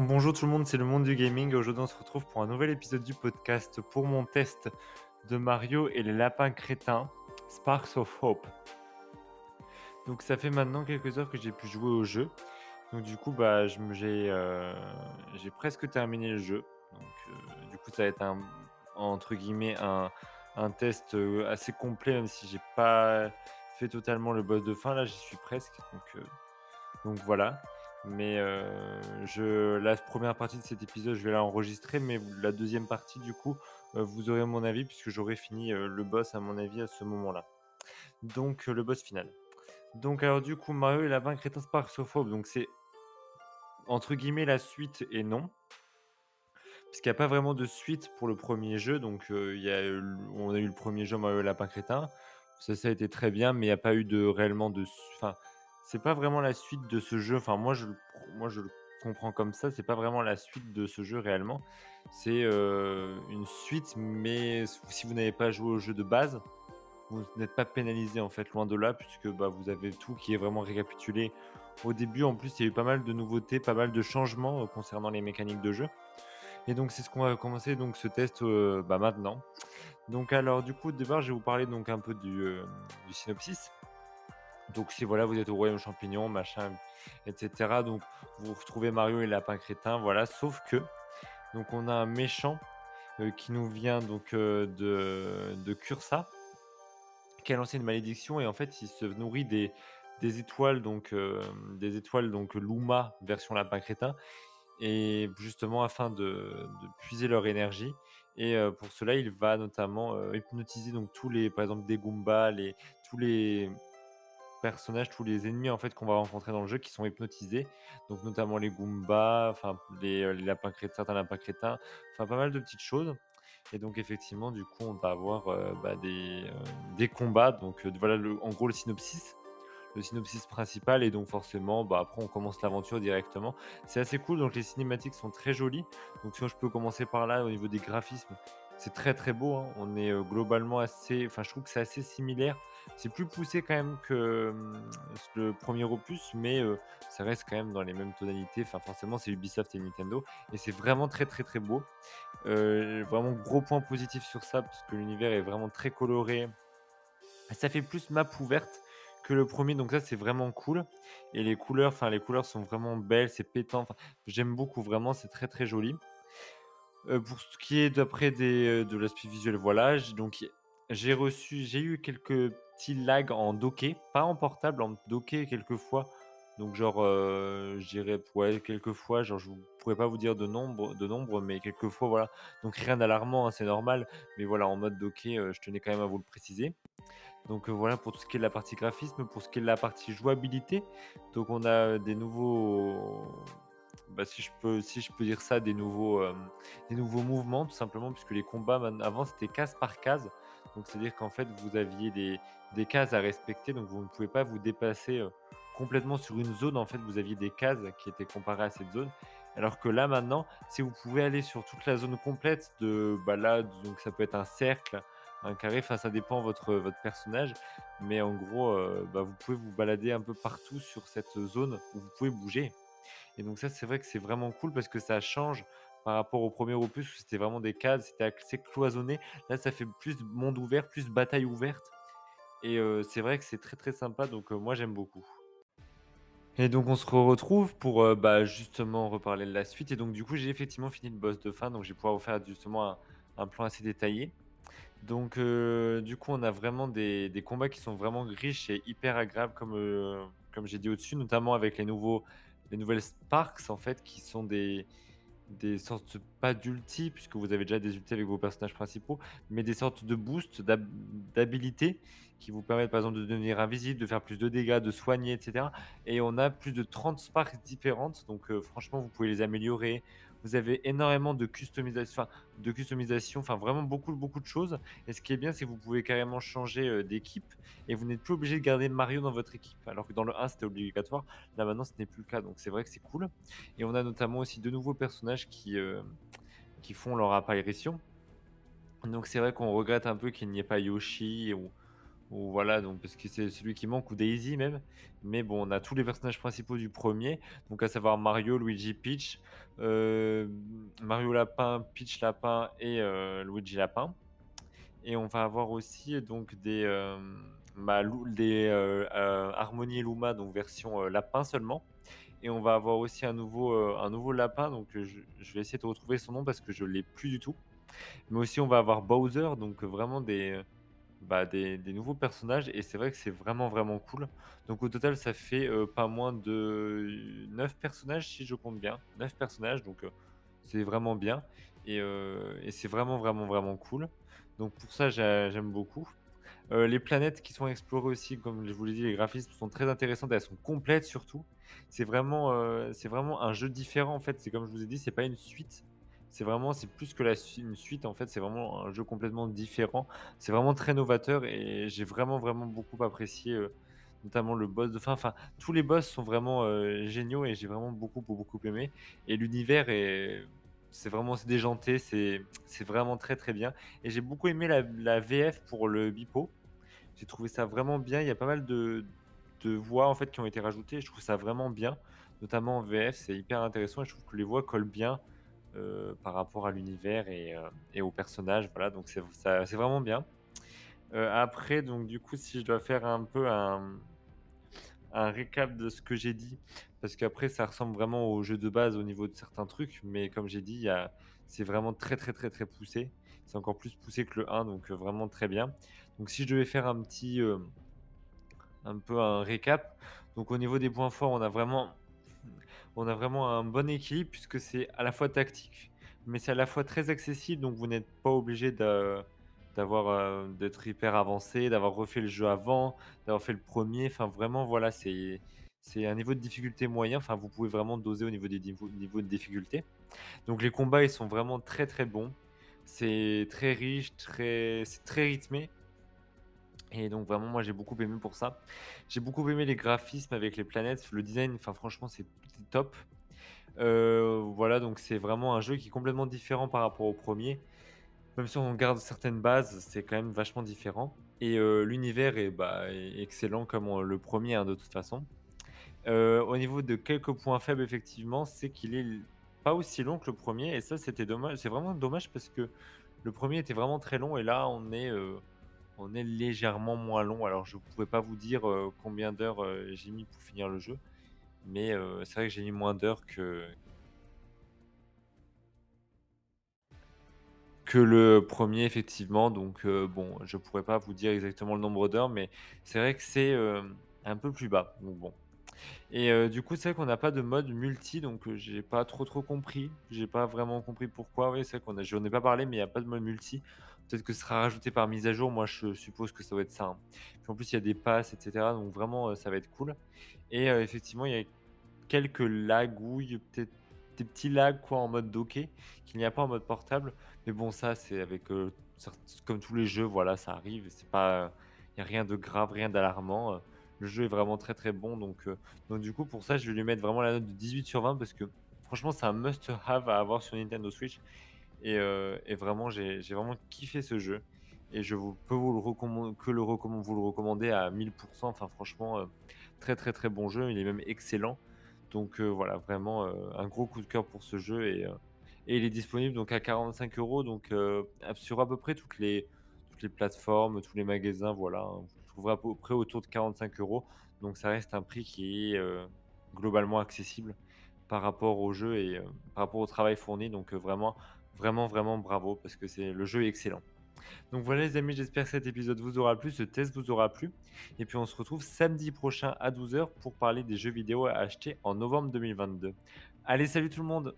Bonjour tout le monde, c'est le monde du gaming. Aujourd'hui, on se retrouve pour un nouvel épisode du podcast pour mon test de Mario et les lapins crétins, Sparks of Hope. Donc, ça fait maintenant quelques heures que j'ai pu jouer au jeu. Donc, du coup, bah, j'ai euh, j'ai presque terminé le jeu. Donc, euh, du coup, ça va être un, entre guillemets un, test euh, assez complet, même si j'ai pas fait totalement le boss de fin. Là, j'y suis presque. Donc voilà. Mais euh, je, la première partie de cet épisode, je vais l'enregistrer, mais la deuxième partie, du coup, euh, vous aurez mon avis, puisque j'aurai fini euh, le boss, à mon avis, à ce moment-là. Donc, le boss final. Donc, alors, du coup, Mario et Lapin Crétin Sparxophobe, donc c'est entre guillemets la suite et non. Puisqu'il n'y a pas vraiment de suite pour le premier jeu. Donc, y a, on a eu le premier jeu Mario et Lapin Crétin. Ça, ça a été très bien, mais il n'y a pas eu de réellement de. Enfin, c'est pas vraiment la suite de ce jeu. Enfin, moi, je, moi, je le comprends comme ça. C'est pas vraiment la suite de ce jeu réellement. C'est euh, une suite, mais si vous n'avez pas joué au jeu de base, vous n'êtes pas pénalisé en fait, loin de là, puisque bah, vous avez tout qui est vraiment récapitulé au début. En plus, il y a eu pas mal de nouveautés, pas mal de changements euh, concernant les mécaniques de jeu. Et donc, c'est ce qu'on va commencer donc ce test euh, bah, maintenant. Donc, alors, du coup, au départ, je vais vous parler donc un peu du, du synopsis. Donc si voilà, vous êtes au royaume champignon, machin, etc. Donc vous retrouvez Mario et Lapin Crétin, voilà. Sauf que donc on a un méchant euh, qui nous vient donc euh, de, de Cursa, qui a lancé une malédiction et en fait il se nourrit des, étoiles donc euh, des étoiles donc Luma version Lapin Crétin et justement afin de, de puiser leur énergie et pour cela il va notamment hypnotiser donc tous les par exemple des Goombas, les tous les personnages, tous les ennemis en fait qu'on va rencontrer dans le jeu qui sont hypnotisés, donc notamment les Goombas, enfin les, euh, lapins crétins, certains lapins crétins, enfin pas mal de petites choses. Et donc effectivement, du coup, on va avoir euh, bah, des, euh, des combats. Donc voilà, le, en gros, le synopsis, le synopsis principal. Et donc forcément, bah, après, on commence l'aventure directement. C'est assez cool. Donc les cinématiques sont très jolies. Donc si je peux commencer par là au niveau des graphismes, c'est très très beau. Hein. On est globalement assez. Enfin, je trouve que c'est assez similaire. C'est plus poussé quand même que le premier opus, mais ça reste quand même dans les mêmes tonalités. Enfin, forcément, c'est Ubisoft et Nintendo. Et c'est vraiment très très très beau. vraiment gros point positif sur ça, parce que l'univers est vraiment très coloré. Ça fait plus map ouverte que le premier, donc ça c'est vraiment cool. Et les couleurs, enfin les couleurs sont vraiment belles, c'est pétant. J'aime beaucoup, vraiment, c'est très très joli. Pour ce qui est d'après de l'aspect visuel, voilà, donc j'ai reçu, j'ai eu quelques petits lags en docké, pas en portable, en docké quelques fois. Donc genre, euh, je dirais, ouais, quelques fois, genre je pourrais pas vous dire de nombre, de nombre, mais quelques fois, voilà. Donc rien d'alarmant, hein, c'est normal, mais voilà, en mode docké, je tenais quand même à vous le préciser. Donc voilà pour tout ce qui est de la partie graphisme, pour ce qui est de la partie jouabilité. Donc on a des nouveaux bah, si, je peux, si je peux dire ça, des nouveaux, euh, des nouveaux mouvements, tout simplement, puisque les combats, avant, c'était case par case. Donc, c'est-à-dire qu'en fait, vous aviez des, des, cases à respecter, donc vous ne pouvez pas vous dépasser euh, complètement sur une zone. En fait, vous aviez des cases qui étaient comparées à cette zone. Alors que là, maintenant, si vous pouvez aller sur toute la zone complète de balade, donc ça peut être un cercle, un carré, enfin ça dépend votre votre personnage, mais en gros, euh, bah, vous pouvez vous balader un peu partout sur cette zone où vous pouvez bouger. Et donc ça, c'est vrai que c'est vraiment cool parce que ça change par rapport au premier opus où c'était vraiment des cases, c'était assez cloisonné. Là, ça fait plus monde ouvert, plus bataille ouverte. Et c'est vrai que c'est très très sympa, donc moi j'aime beaucoup. Et donc on se retrouve pour bah, justement reparler de la suite. Et donc du coup j'ai effectivement fini le boss de fin, donc je vais pouvoir vous faire justement un, plan assez détaillé. Donc du coup on a vraiment des, des, combats qui sont vraiment riches et hyper agréables comme, comme j'ai dit au-dessus, notamment avec les nouveaux les nouvelles Sparks, en fait, qui sont des, des sortes, pas d'ulti, puisque vous avez déjà des ultis avec vos personnages principaux, mais des sortes de boosts d'habilité qui vous permettent par exemple de devenir invisible, de faire plus de dégâts, de soigner, etc. Et on a plus de 30 Sparks différentes, donc euh, franchement, vous pouvez les améliorer, vous avez énormément de customisation, enfin, vraiment beaucoup, beaucoup de choses. Et ce qui est bien, c'est que vous pouvez carrément changer euh, d'équipe et vous n'êtes plus obligé de garder Mario dans votre équipe. Alors que dans le 1, c'était obligatoire. Là, maintenant, ce n'est plus le cas. Donc, c'est vrai que c'est cool. Et on a notamment aussi de nouveaux personnages qui, euh, qui font leur apparition. Donc, c'est vrai qu'on regrette un peu qu'il n'y ait pas Yoshi ou, ou voilà, donc parce que c'est celui qui manque ou Daisy même. Mais bon, on a tous les personnages principaux du premier, donc à savoir Mario, Luigi, Peach, heu, Mario Lapin, Peach Lapin et heu, Luigi Lapin. Et on va avoir aussi donc des, Lou des, heu, Harmony et Luma, donc version, lapin seulement. Et on va avoir aussi un nouveau, un nouveau lapin, donc je je vais essayer de retrouver son nom parce que je l'ai plus du tout. Mais aussi on va avoir Bowser, donc vraiment des, bah, des nouveaux personnages et c'est vrai que c'est vraiment, vraiment cool. Donc au total, ça fait, heu, pas moins de 9 personnages si je compte bien. 9 personnages donc heu, c'est vraiment bien et heu et c'est vraiment, vraiment, vraiment cool. Donc pour ça, j'a j'aime beaucoup. Les planètes qui sont explorées aussi, comme je vous l'ai dit, les graphismes sont très intéressantes, elles sont complètes surtout. C'est vraiment, c'est vraiment un jeu différent en fait. C'est comme je vous ai dit, c'est pas une suite. C'est vraiment c'est plus que la une suite en fait, c'est vraiment un jeu complètement différent. C'est vraiment très novateur et j'ai vraiment, vraiment beaucoup apprécié, heu, notamment le boss de fin. Enfin, tous les boss sont vraiment, heu, géniaux et j'ai vraiment beaucoup, beaucoup aimé et l'univers est c'est vraiment c'est déjanté, c'est c'est vraiment très, très bien et j'ai beaucoup aimé la VF pour le Beep-O. J'ai trouvé ça vraiment bien. Il y a pas mal de de voix, en fait, qui ont été rajoutées. Je trouve ça vraiment bien, notamment en VF, c'est hyper intéressant et je trouve que les voix collent bien, heu, par rapport à l'univers et heu et aux personnages, voilà, donc c'est vraiment bien. Heu, après donc du coup, si je dois faire un peu un récap de ce que j'ai dit, parce qu'après ça ressemble vraiment au jeu de base au niveau de certains trucs, mais comme j'ai dit, c'est vraiment très, très, très, très poussé. C'est encore plus poussé que le 1, donc heu, vraiment très bien. Donc si je devais faire un petit, un peu un récap, donc au niveau des points forts, on a vraiment on a vraiment un bon équilibre puisque c'est à la fois tactique, mais c'est à la fois très accessible, donc vous n'êtes pas obligé d'avoir, heu, d'être hyper avancé, d'avoir refait le jeu avant, d'avoir fait le premier. Enfin vraiment voilà, c'est un niveau de difficulté moyen, enfin vous pouvez vraiment doser au niveau des niveaux niveaux de difficulté. Donc les combats, ils sont vraiment très, très bons. C'est très riche, très c'est très rythmé et donc vraiment moi j'ai beaucoup aimé pour ça. J'ai beaucoup aimé les graphismes avec les planètes, le design, enfin franchement c'est top. Heu, voilà donc c'est vraiment un jeu qui est complètement différent par rapport au premier. Même si on garde certaines bases, c'est quand même vachement différent et heu, l'univers est, bah, est excellent comme on le premier hein, de toute façon. Au niveau de quelques points faibles effectivement, c'est qu'il est pas aussi long que le premier et ça c'était dommage c'est vraiment dommage parce que le premier était vraiment très long et là on est, on est légèrement moins long. Alors je pourrais pas vous dire, heu, combien d'heures, heu, j'ai mis pour finir le jeu, mais heu, c'est vrai que j'ai mis moins d'heures que le premier effectivement donc bon, je pourrais pas vous dire exactement le nombre d'heures, mais c'est vrai que c'est, un peu plus bas bon. Et du coup, c'est vrai qu'on n'a pas de mode multi, donc j'ai pas trop, trop compris. J'ai pas vraiment compris pourquoi. Oui, c'est vrai qu'on a j'en ai pas parlé, mais il y a pas de mode multi. Peut-être que ce sera rajouté par mise à jour. Moi, je suppose que ça doit être ça, hein. Puis en plus, il y a des passes et cetera, donc vraiment, heu, ça va être cool. Et heu, effectivement, il y a quelques lagouilles, peut-être des petits lags quoi en mode docké, qu'il n'y a pas en mode portable. Mais bon, ça, c'est avec, cert comme tous les jeux, voilà, ça arrive. C'est pas, il y a rien de grave, rien d'alarmant. Le jeu est vraiment très, très bon donc donc du coup, pour ça, je vais lui mettre vraiment la note de 18 sur 20 parce que franchement, c'est un must have à avoir sur Nintendo Switch et heu et vraiment, j'ai vraiment kiffé ce jeu. Et je peux vous le recomman que le vous le recommander à 1000% Enfin franchement, heu, très, très, très bon jeu. Il est même excellent. Donc heu, voilà, vraiment, un gros coup de cœur pour ce jeu. Et il est disponible donc à 45 euros. Donc sur à peu près toutes les les plateformes, tous les magasins, voilà, hein. Vous trouverez à peu près autour de 45 euros. Donc ça reste un prix qui est, globalement accessible par rapport au jeu et heu, par rapport au travail fourni donc heu, vraiment, vraiment, vraiment bravo parce que c'est le jeu est excellent. Donc voilà les amis, j'espère que cet épisode vous aura plu, ce test vous aura plu. Et puis on se retrouve samedi prochain à 12h pour parler des jeux vidéo à acheter en novembre 2022. Allez, salut tout le monde